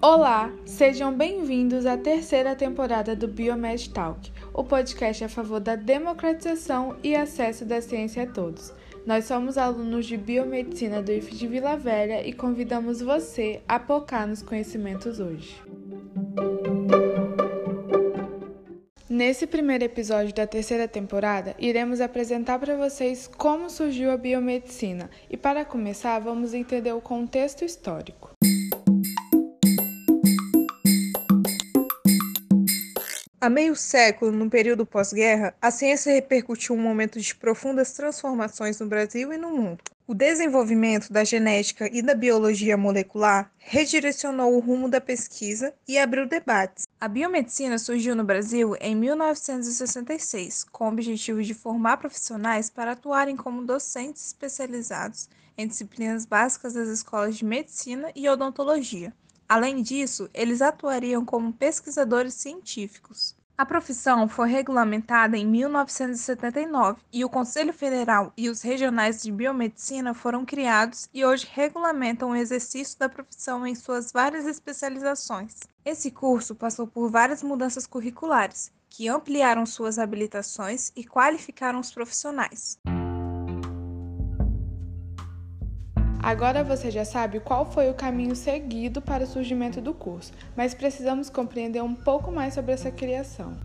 Olá, sejam bem-vindos à terceira temporada do Biomed Talk, o podcast a favor da democratização e acesso da ciência a todos. Nós somos alunos de biomedicina do IF de Vila Velha e convidamos você a focar nos conhecimentos hoje. Nesse primeiro episódio da terceira temporada, iremos apresentar para vocês como surgiu a biomedicina e, para começar, vamos entender o contexto histórico. Há meio século, no período pós-guerra, a ciência repercutiu um momento de profundas transformações no Brasil e no mundo. O desenvolvimento da genética e da biologia molecular redirecionou o rumo da pesquisa e abriu debates. A biomedicina surgiu no Brasil em 1966, com o objetivo de formar profissionais para atuarem como docentes especializados em disciplinas básicas das escolas de medicina e odontologia. Além disso, eles atuariam como pesquisadores científicos. A profissão foi regulamentada em 1979 e o Conselho Federal e os regionais de biomedicina foram criados e hoje regulamentam o exercício da profissão em suas várias especializações. Esse curso passou por várias mudanças curriculares, que ampliaram suas habilitações e qualificaram os profissionais. Agora você já sabe qual foi o caminho seguido para o surgimento do curso, mas precisamos compreender um pouco mais sobre essa criação.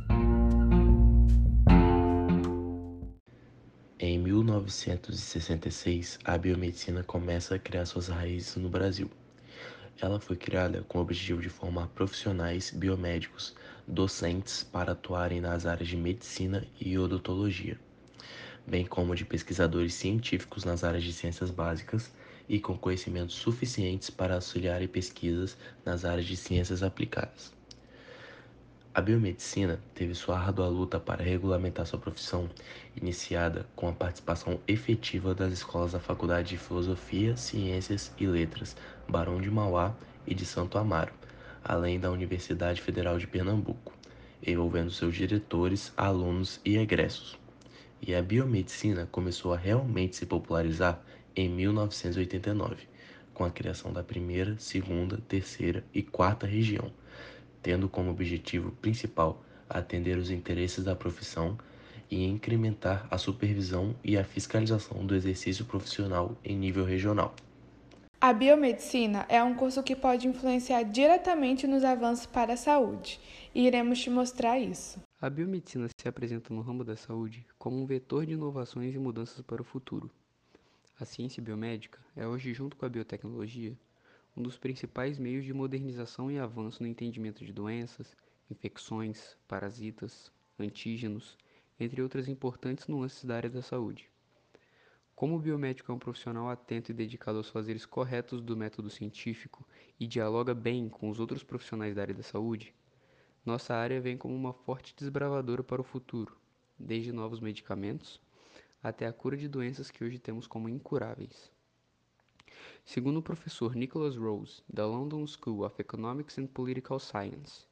Em 1966, a biomedicina começa a criar suas raízes no Brasil. Ela foi criada com o objetivo de formar profissionais biomédicos, docentes para atuarem nas áreas de medicina e odontologia, bem como de pesquisadores científicos nas áreas de ciências básicas e com conhecimentos suficientes para auxiliar em pesquisas nas áreas de ciências aplicadas. A biomedicina teve sua árdua luta para regulamentar sua profissão, iniciada com a participação efetiva das escolas da Faculdade de Filosofia, Ciências e Letras, Barão de Mauá e de Santo Amaro, além da Universidade Federal de Pernambuco, envolvendo seus diretores, alunos e egressos. E a biomedicina começou a realmente se popularizar em 1989, com a criação da primeira, segunda, terceira e quarta região, tendo como objetivo principal atender os interesses da profissão e incrementar a supervisão e a fiscalização do exercício profissional em nível regional. A biomedicina é um curso que pode influenciar diretamente nos avanços para a saúde, e iremos te mostrar isso. A biomedicina se apresenta no ramo da saúde como um vetor de inovações e mudanças para o futuro. A ciência biomédica é hoje, junto com a biotecnologia, um dos principais meios de modernização e avanço no entendimento de doenças, infecções, parasitas, antígenos, entre outras importantes nuances da área da saúde. Como o biomédico é um profissional atento e dedicado aos fazeres corretos do método científico e dialoga bem com os outros profissionais da área da saúde, nossa área vem como uma forte desbravadora para o futuro, desde novos medicamentos até a cura de doenças que hoje temos como incuráveis. Segundo o professor Nicholas Rose, da London School of Economics and Political Science,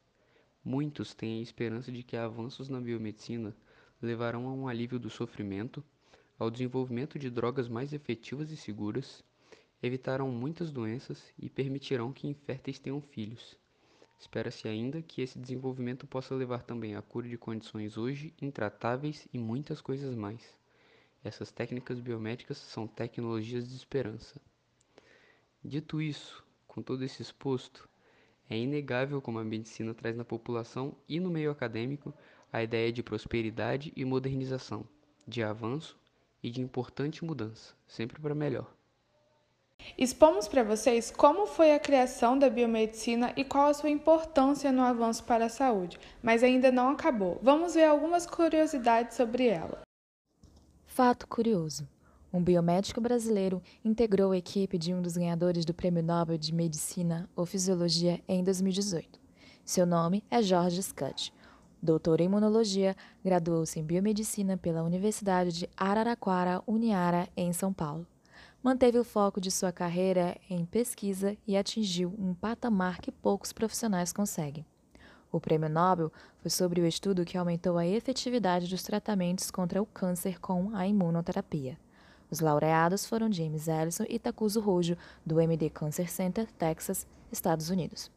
muitos têm a esperança de que avanços na biomedicina levarão a um alívio do sofrimento, ao desenvolvimento de drogas mais efetivas e seguras, evitarão muitas doenças e permitirão que inférteis tenham filhos. Espera-se ainda que esse desenvolvimento possa levar também à cura de condições hoje intratáveis e muitas coisas mais. Essas técnicas biomédicas são tecnologias de esperança. Dito isso, com todo esse exposto, é inegável como a medicina traz na população e no meio acadêmico a ideia de prosperidade e modernização, de avanço e de importante mudança, sempre para melhor. Expomos para vocês como foi a criação da biomedicina e qual a sua importância no avanço para a saúde, mas ainda não acabou. Vamos ver algumas curiosidades sobre ela. Fato curioso: um biomédico brasileiro integrou a equipe de um dos ganhadores do Prêmio Nobel de Medicina ou Fisiologia em 2018. Seu nome é Jorge Scott. Doutor em imunologia, graduou-se em biomedicina pela Universidade de Araraquara, Uniara, em São Paulo. Manteve o foco de sua carreira em pesquisa e atingiu um patamar que poucos profissionais conseguem. O prêmio Nobel foi sobre o estudo que aumentou a efetividade dos tratamentos contra o câncer com a imunoterapia. Os laureados foram James Ellison e Takuzo Hojo, do MD Cancer Center, Texas, Estados Unidos.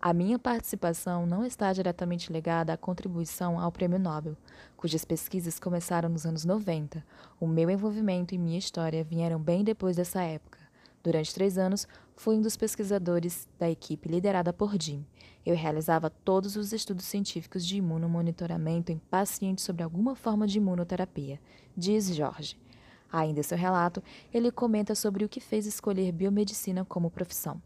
A minha participação não está diretamente ligada à contribuição ao Prêmio Nobel, cujas pesquisas começaram nos anos 90. O meu envolvimento e minha história vieram bem depois dessa época. Durante três anos, fui um dos pesquisadores da equipe liderada por Jim. Eu realizava todos os estudos científicos de imunomonitoramento em pacientes sobre alguma forma de imunoterapia, diz Jorge. Ainda em seu relato, ele comenta sobre o que fez escolher biomedicina como profissão.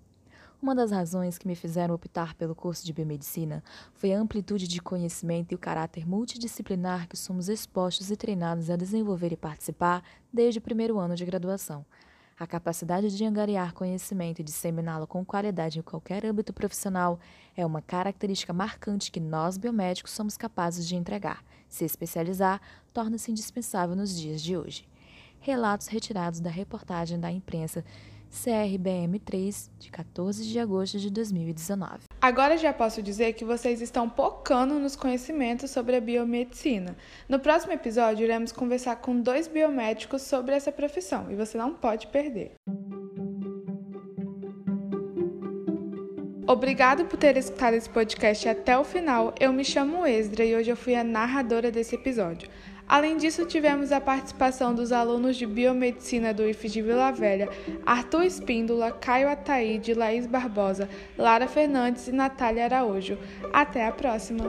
Uma das razões que me fizeram optar pelo curso de biomedicina foi a amplitude de conhecimento e o caráter multidisciplinar que somos expostos e treinados a desenvolver e participar desde o primeiro ano de graduação. A capacidade de angariar conhecimento e disseminá-lo com qualidade em qualquer âmbito profissional é uma característica marcante que nós biomédicos somos capazes de entregar. Se especializar torna-se indispensável nos dias de hoje. Relatos retirados da reportagem da imprensa CRBM3, de 14 de agosto de 2019. Agora já posso dizer que vocês estão pocando nos conhecimentos sobre a biomedicina. No próximo episódio, iremos conversar com dois biomédicos sobre essa profissão e você não pode perder. Obrigado por ter escutado esse podcast até o final. Eu me chamo Esdra e hoje eu fui a narradora desse episódio. Além disso, tivemos a participação dos alunos de Biomedicina do IF de Vila Velha, Arthur Espíndola, Caio Ataíde, Laís Barbosa, Lara Fernandes e Natália Araújo. Até a próxima!